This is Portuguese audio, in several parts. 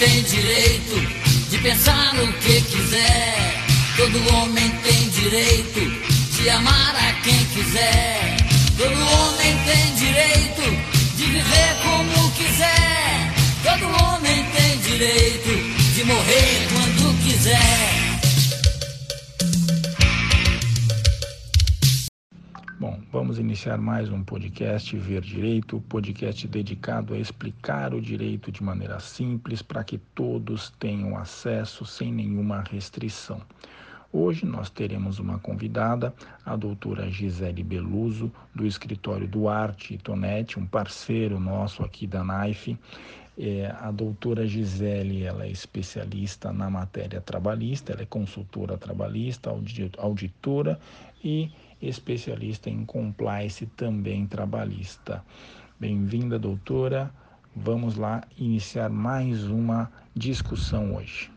tem direito de pensar no que quiser. Todo homem tem direito de amar a quem quiser. Todo homem tem direito de viver como quiser. Todo homem tem direito de morrer quando quiser. Vamos iniciar mais um podcast Ver Direito, podcast dedicado a explicar o direito de maneira simples para que todos tenham acesso sem nenhuma restrição. Hoje nós teremos uma convidada, a doutora Gisele Beluso, do escritório Duarte Tonetti, um parceiro nosso aqui da NAIF. É, a doutora Gisele ela é especialista na matéria trabalhista, ela é consultora trabalhista, auditora e especialista em compliance também trabalhista. Bem-vinda, doutora. Vamos lá iniciar mais uma discussão hoje.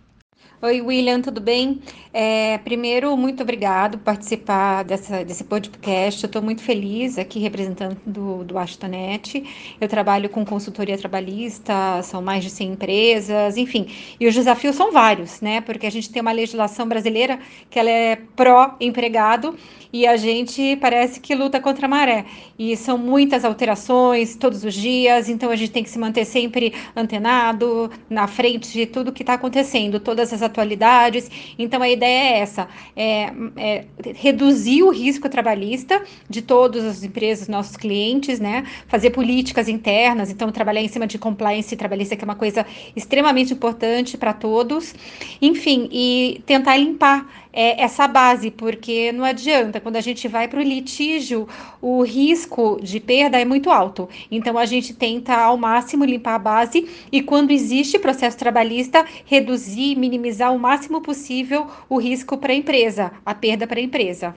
Oi, William, tudo bem? É, primeiro, muito obrigado por participar dessa, desse podcast. Eu estou muito feliz aqui representando do, do Astonet. Eu trabalho com consultoria trabalhista, são mais de 100 empresas, enfim. E os desafios são vários, né? Porque a gente tem uma legislação brasileira que ela é pró-empregado e a gente parece que luta contra a maré. E são muitas alterações todos os dias, então a gente tem que se manter sempre antenado, na frente de tudo que está acontecendo, todas as atualidades. Então a ideia é essa: é, é reduzir o risco trabalhista de todas as empresas, nossos clientes, né? Fazer políticas internas, então trabalhar em cima de compliance trabalhista, que é uma coisa extremamente importante para todos. Enfim, e tentar limpar é, essa base, porque não adianta, quando a gente vai para o litígio, o risco de perda é muito alto. Então a gente tenta ao máximo limpar a base e quando existe processo trabalhista, reduzir, minimizar o máximo possível o risco para a empresa, a perda para a empresa.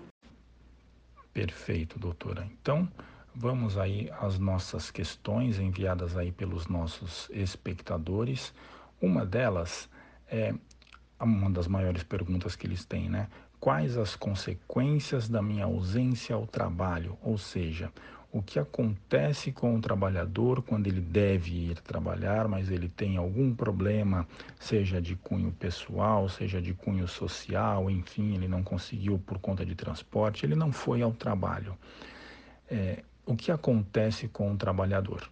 Perfeito, doutora. Então, vamos aí às nossas questões enviadas aí pelos nossos espectadores. Uma delas é uma das maiores perguntas que eles têm, né? Quais as consequências da minha ausência ao trabalho? Ou seja, o que acontece com o trabalhador quando ele deve ir trabalhar, mas ele tem algum problema, seja de cunho pessoal, seja de cunho social, enfim, ele não conseguiu por conta de transporte, ele não foi ao trabalho. É, o que acontece com o trabalhador?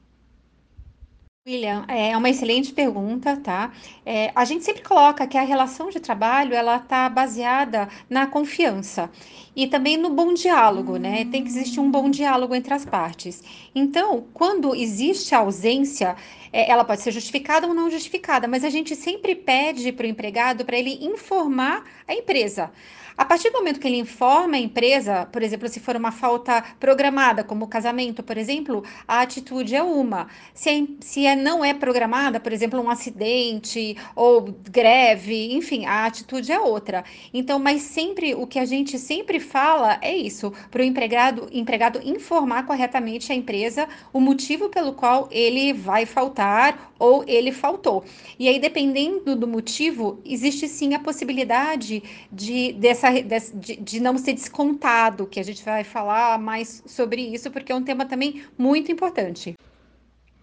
William, é uma excelente pergunta, tá? É, a gente sempre coloca que a relação de trabalho ela está baseada na confiança e também no bom diálogo, né? Tem que existir um bom diálogo entre as partes. Então, quando existe a ausência, é, ela pode ser justificada ou não justificada, mas a gente sempre pede para o empregado para ele informar a empresa. A partir do momento que ele informa a empresa, por exemplo, se for uma falta programada, como o casamento, por exemplo, a atitude é uma. Se, é, se é, não é programada, por exemplo, um acidente ou greve, enfim, a atitude é outra. Então, mas sempre o que a gente sempre fala é isso, para o empregado, empregado informar corretamente a empresa o motivo pelo qual ele vai faltar ou ele faltou. E aí, dependendo do motivo, existe sim a possibilidade de dessa dessa, de, de não ser descontado, que a gente vai falar mais sobre isso, porque é um tema também muito importante.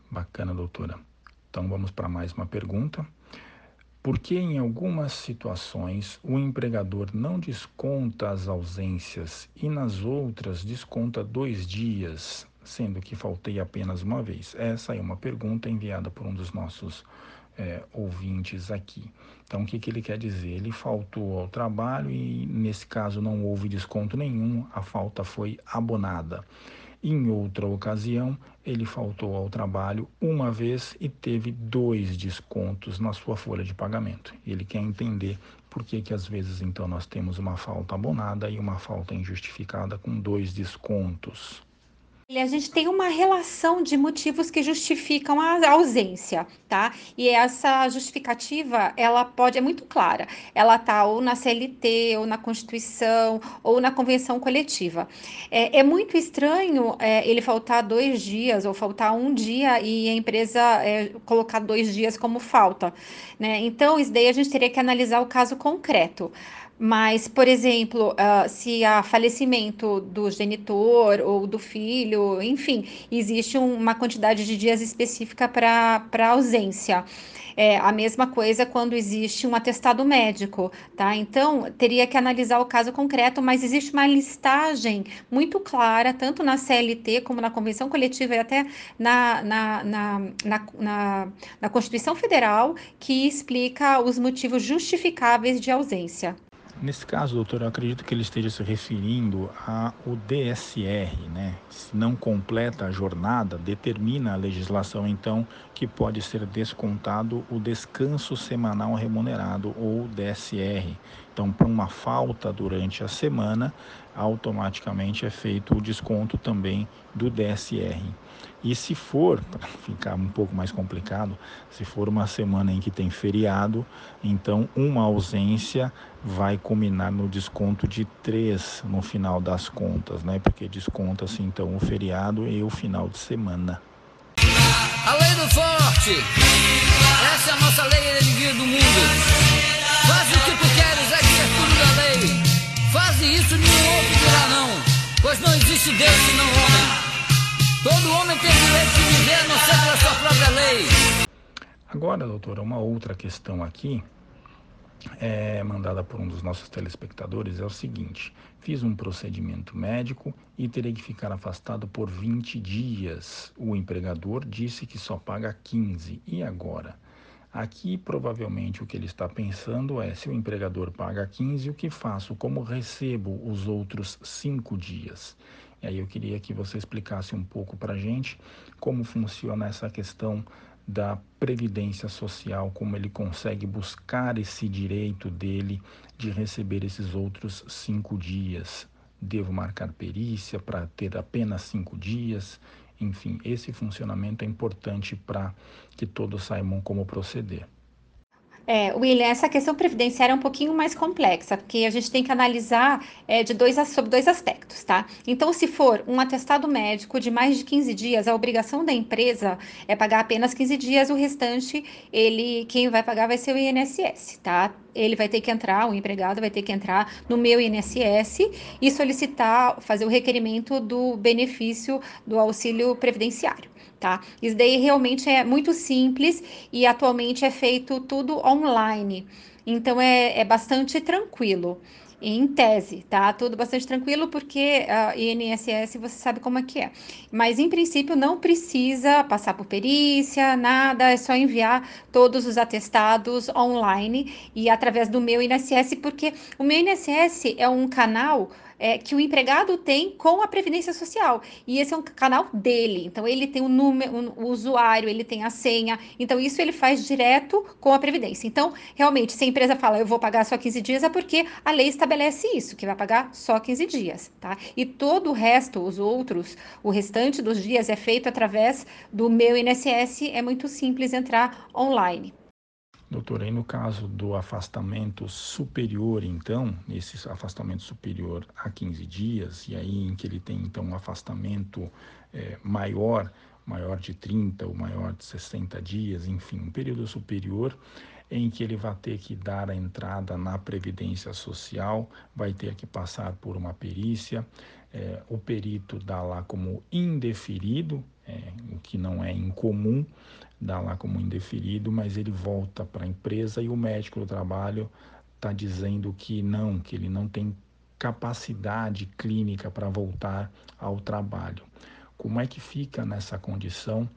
Bacana, doutora. Então vamos para mais uma pergunta. Por que em algumas situações o empregador não desconta as ausências e nas outras desconta dois dias, sendo que faltei apenas uma vez? Essa é uma pergunta enviada por um dos nossos é, ouvintes aqui. Então, o que, que ele quer dizer? Ele faltou ao trabalho e, nesse caso, não houve desconto nenhum, a falta foi abonada. Em outra ocasião, ele faltou ao trabalho uma vez e teve dois descontos na sua folha de pagamento. Ele quer entender por que, que às vezes então nós temos uma falta abonada e uma falta injustificada com dois descontos. A gente tem uma relação de motivos que justificam a ausência, tá? E essa justificativa, ela pode, é muito clara. Ela tá ou na CLT, ou na Constituição, ou na Convenção Coletiva. É, é muito estranho é, ele faltar dois dias, ou faltar um dia, e a empresa é, colocar dois dias como falta, né? Então, isso daí a gente teria que analisar o caso concreto. Mas, por exemplo, uh, se há falecimento do genitor ou do filho, enfim, existe uma quantidade de dias específica para ausência. É a mesma coisa quando existe um atestado médico, tá? Então, teria que analisar o caso concreto, mas existe uma listagem muito clara, tanto na CLT como na Convenção Coletiva e até na, na, na, na, Constituição Federal, que explica os motivos justificáveis de ausência. Nesse caso, doutor, eu acredito que ele esteja se referindo ao DSR, né? Se não completa a jornada, determina a legislação, então, que pode ser descontado o descanso semanal remunerado, ou DSR. Então, por uma falta durante a semana, automaticamente é feito o desconto também do DSR. E se for, para ficar um pouco mais complicado, se for uma semana em que tem feriado, então uma ausência vai culminar no desconto de três no final das contas, né? Porque desconta-se então o feriado e o final de semana. A lei do forte, essa é a nossa lei do mundo. Faz o que tu queres, Faz isso nenhum outro dirá não, pois não existe Deus senão homem. Todo homem tem direito de viver não ser pela sua própria lei. Agora, doutora, uma outra questão aqui, é, mandada por um dos nossos telespectadores, é o seguinte: fiz um procedimento médico e terei que ficar afastado por 20 dias. O empregador disse que só paga 15. E agora? Aqui, provavelmente, o que ele está pensando é: se o empregador paga 15, o que faço? Como recebo os outros cinco dias? E aí eu queria que você explicasse um pouco para a gente como funciona essa questão da previdência social, como ele consegue buscar esse direito dele de receber esses outros cinco dias. Devo marcar perícia para ter apenas cinco dias? Enfim, esse funcionamento é importante para que todos saibam como proceder. É, William, essa questão previdenciária é um pouquinho mais complexa, porque a gente tem que analisar é, de dois, sobre dois aspectos, tá? Então, se for um atestado médico de mais de 15 dias, a obrigação da empresa é pagar apenas 15 dias, o restante, ele, quem vai pagar vai ser o INSS, tá? Ele vai ter que entrar, o empregado vai ter que entrar no meu INSS e solicitar, fazer o requerimento do benefício do auxílio previdenciário tá? Isso daí realmente é muito simples e atualmente é feito tudo online. Então é, é bastante tranquilo. Em tese, tá? Tudo bastante tranquilo, porque a INSS você sabe como é que é. Mas em princípio não precisa passar por perícia, nada, é só enviar todos os atestados online e através do meu INSS, porque o meu INSS é um canal é, que o empregado tem com a Previdência Social. E esse é um canal dele. Então, ele tem o número, o usuário, ele tem a senha. Então, isso ele faz direto com a Previdência. Então, realmente, se a empresa fala, eu vou pagar só 15 dias, é porque a lei estabelece isso, que vai pagar só 15 dias, tá? E todo o resto, os outros, o restante dos dias é feito através do meu INSS. É muito simples entrar online. Doutor, aí no caso do afastamento superior, então, esse afastamento superior a 15 dias, e aí em que ele tem então um afastamento é, maior, maior de 30 ou maior de 60 dias, enfim, um período superior em que ele vai ter que dar a entrada na Previdência Social, vai ter que passar por uma perícia, é, o perito dá lá como indeferido, é, o que não é incomum, dá lá como indeferido, mas ele volta para a empresa e o médico do trabalho está dizendo que não, que ele não tem capacidade clínica para voltar ao trabalho. Como é que fica nessa condição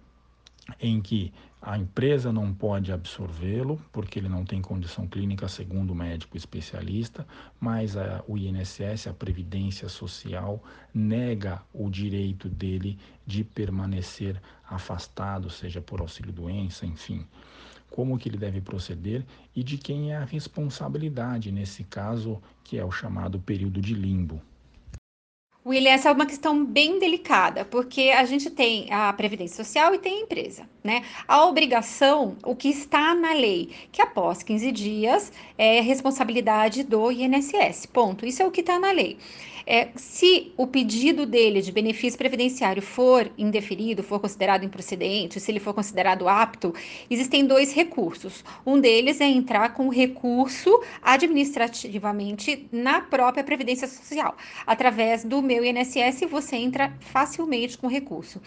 em que a empresa não pode absorvê-lo, porque ele não tem condição clínica, segundo o médico especialista, mas a, o INSS, a Previdência Social, nega o direito dele de permanecer afastado, seja por auxílio-doença, enfim. Como que ele deve proceder e de quem é a responsabilidade nesse caso, que é o chamado período de limbo. William, essa é uma questão bem delicada, porque a gente tem a Previdência Social e tem a empresa, né? A obrigação, o que está na lei, que após 15 dias é responsabilidade do INSS, ponto. Isso é o que está na lei. É, se o pedido dele de benefício previdenciário for indeferido, for considerado improcedente, se ele for considerado apto, existem dois recursos. Um deles é entrar com recurso administrativamente na própria Previdência Social. Através do meu INSS, você entra facilmente com recurso.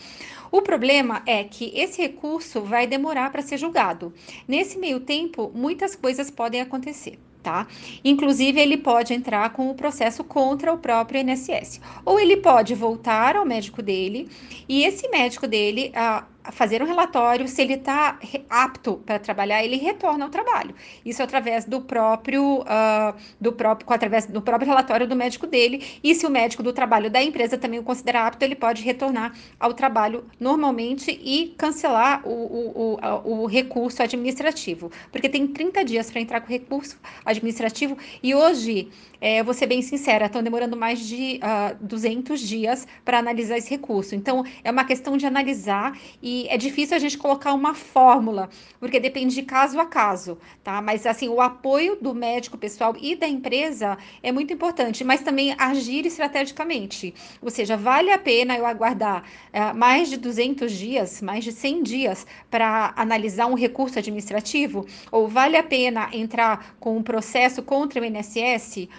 O problema é que esse recurso vai demorar para ser julgado. Nesse meio tempo, muitas coisas podem acontecer tá? Inclusive, ele pode entrar com o processo contra o próprio INSS. Ou ele pode voltar ao médico dele e esse médico dele. Ah, fazer um relatório, se ele está apto para trabalhar, ele retorna ao trabalho. Isso através do próprio, uh, do próprio, através do próprio relatório do médico dele. E se o médico do trabalho da empresa também o considerar apto, ele pode retornar ao trabalho normalmente e cancelar o, o, o, o recurso administrativo. Porque tem 30 dias para entrar com o recurso administrativo e hoje é, vou ser bem sincera, estão demorando mais de uh, ah, 200 dias para analisar esse recurso. Então, é uma questão de analisar e é difícil a gente colocar uma fórmula, porque depende de caso a caso, tá? Mas, assim, o apoio do médico pessoal e da empresa é muito importante, mas também agir estrategicamente. Ou seja, vale a pena eu aguardar uh, mais de 200 dias, mais de 100 dias para analisar um recurso administrativo? Ou vale a pena entrar com um processo contra o INSS?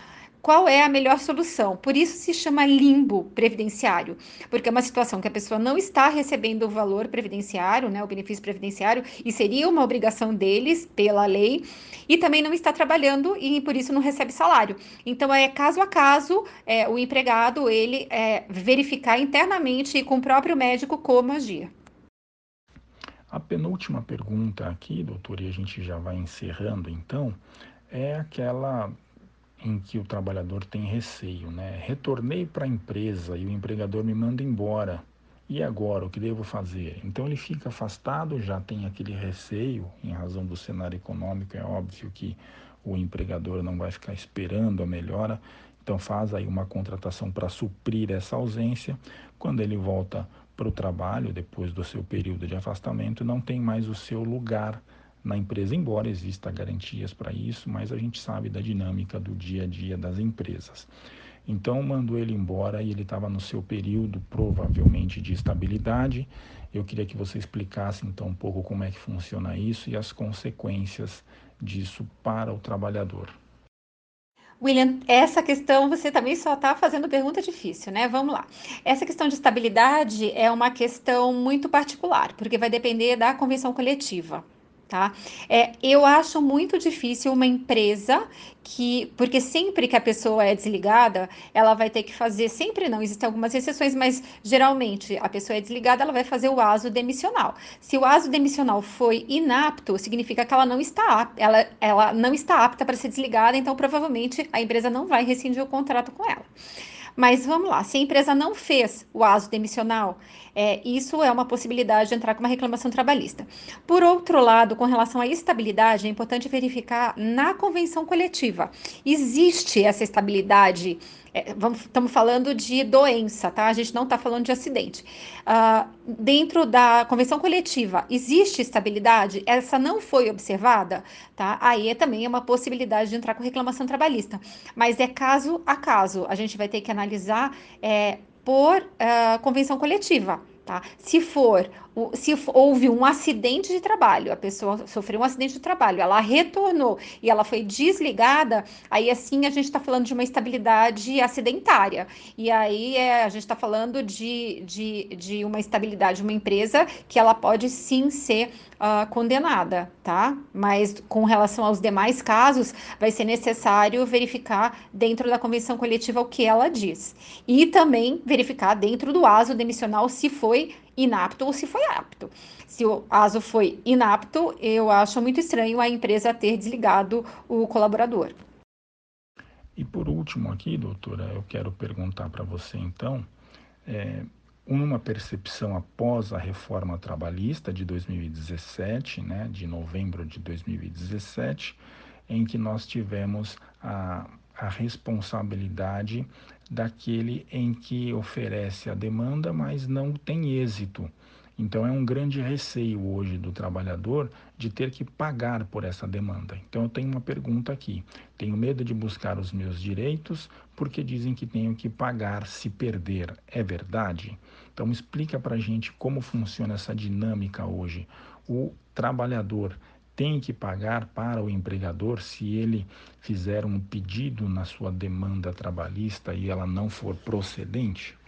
Qual é a melhor solução. Por isso se chama limbo previdenciário, porque é uma situação que a pessoa não está recebendo o valor previdenciário, né, o benefício previdenciário, e seria uma obrigação deles pela lei, e também não está trabalhando e por isso não recebe salário. Então é caso a caso é, o empregado ele é, verificar internamente e com o próprio médico como agir. A penúltima pergunta aqui, doutor, e a gente já vai encerrando então, é aquela em que o trabalhador tem receio, né? Retornei para a empresa e o empregador me manda embora. E agora, o que devo fazer? Então ele fica afastado, já tem aquele receio, em razão do cenário econômico, é óbvio que o empregador não vai ficar esperando a melhora, então faz aí uma contratação para suprir essa ausência. Quando ele volta para o trabalho, depois do seu período de afastamento, não tem mais o seu lugar na empresa, embora exista garantias para isso, mas a gente sabe da dinâmica do dia a dia das empresas. Então mandou ele embora e ele estava no seu período provavelmente de estabilidade. Eu queria que você explicasse então um pouco como é que funciona isso e as consequências disso para o trabalhador. William, essa questão você também só está fazendo pergunta difícil, né? Vamos lá. Essa questão de estabilidade é uma questão muito particular, porque vai depender da convenção coletiva tá? É, eu acho muito difícil uma empresa que, porque sempre que a pessoa é desligada, ela vai ter que fazer, sempre não, existem algumas exceções, mas geralmente a pessoa é desligada, ela vai fazer o aso demissional. Se o aso demissional foi inapto, significa que ela não está, ela, ela não está apta para ser desligada, então provavelmente a empresa não vai rescindir o contrato com ela. Mas vamos lá, se a empresa não fez o aso demissional, é, isso é uma possibilidade de entrar com uma reclamação trabalhista. Por outro lado, com relação à estabilidade, é importante verificar na convenção coletiva. Existe essa estabilidade é, vamos, estamos falando de doença, tá? A gente não está falando de acidente. Uh, dentro da convenção coletiva, existe estabilidade? Essa não foi observada, tá? Aí é também é uma possibilidade de entrar com reclamação trabalhista. Mas é caso a caso. A gente vai ter que analisar é, por uh, convenção coletiva. Tá? Se for se houve um acidente de trabalho, a pessoa sofreu um acidente de trabalho, ela retornou e ela foi desligada, aí assim a gente está falando de uma estabilidade acidentária. E aí é, a gente está falando de, de, de uma estabilidade de uma empresa que ela pode sim ser uh, condenada, tá? Mas com relação aos demais casos, vai ser necessário verificar dentro da convenção coletiva o que ela diz. E também verificar dentro do aso demissional se foi inapto ou se foi apto. Se o ASO foi inapto, eu acho muito estranho a empresa ter desligado o colaborador. E por último aqui, doutora, eu quero perguntar para você então, é, uma percepção após a reforma trabalhista de 2017, né, de novembro de 2017, em que nós tivemos a, a responsabilidade daquele em que oferece a demanda, mas não tem êxito. Então é um grande receio hoje do trabalhador de ter que pagar por essa demanda. Então eu tenho uma pergunta aqui. Tenho medo de buscar os meus direitos porque dizem que tenho que pagar se perder. É verdade? Então explica para gente como funciona essa dinâmica hoje. O trabalhador tem que pagar para o empregador se ele fizer um pedido na sua demanda trabalhista e ela não for procedente?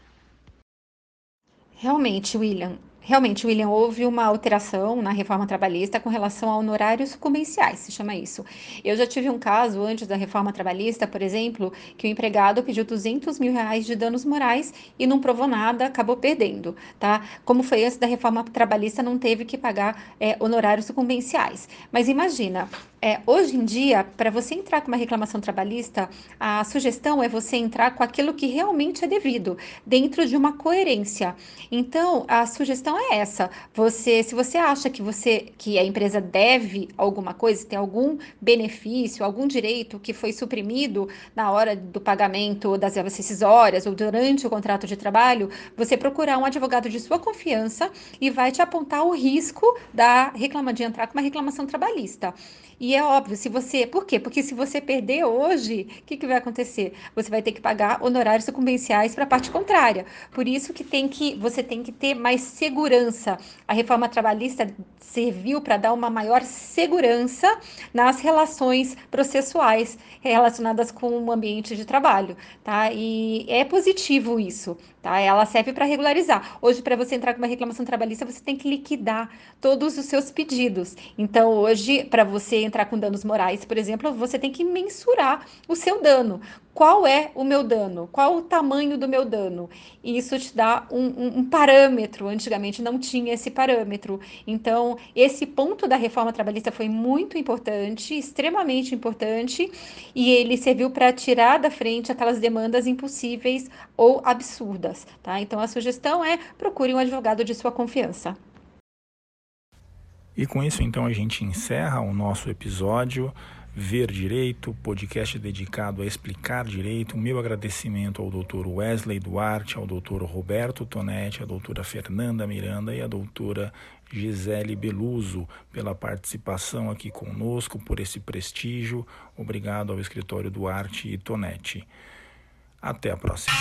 Realmente, William, Realmente, William, houve uma alteração na reforma trabalhista com relação a honorários sucumbenciais, se chama isso. Eu já tive um caso antes da reforma trabalhista, por exemplo, que o empregado pediu 200 mil reais de danos morais e não provou nada, acabou perdendo, tá? Como foi antes da reforma trabalhista, não teve que pagar é, honorários sucumbenciais. Mas imagina, é, hoje em dia, para você entrar com uma reclamação trabalhista, a sugestão é você entrar com aquilo que realmente é devido, dentro de uma coerência. Então, a sugestão é essa. Você, se você acha que você, que a empresa deve alguma coisa, tem algum benefício, algum direito que foi suprimido na hora do pagamento das verbas rescisórias ou durante o contrato de trabalho, você procurar um advogado de sua confiança e vai te apontar o risco da reclama de entrar com uma reclamação trabalhista. E é óbvio, se você. Por quê? Porque se você perder hoje, o que, que vai acontecer? Você vai ter que pagar honorários sucumbenciais para a parte contrária. Por isso que tem que você tem que ter mais segurança. A reforma trabalhista serviu para dar uma maior segurança nas relações processuais relacionadas com o ambiente de trabalho, tá? E é positivo isso, tá? Ela serve para regularizar. Hoje, para você entrar com uma reclamação trabalhista, você tem que liquidar todos os seus pedidos. Então, hoje, para você entrar com danos morais, por exemplo, você tem que mensurar o seu dano. Qual é o meu dano? Qual o tamanho do meu dano? E isso te dá um, um, um parâmetro. Antigamente não tinha esse parâmetro. Então, esse ponto da reforma trabalhista foi muito importante, extremamente importante, e ele serviu para tirar da frente aquelas demandas impossíveis ou absurdas. Tá? Então, a sugestão é procure um advogado de sua confiança. E com isso, então, a gente encerra o nosso episódio Ver Direito, podcast dedicado a explicar direito. Meu agradecimento ao Dr. Wesley Duarte, ao Dr. Roberto Tonetti, à doutora Fernanda Miranda e à doutora Gisele Beluso pela participação aqui conosco, por esse prestígio. Obrigado ao escritório Duarte e Tonetti. Até a próxima.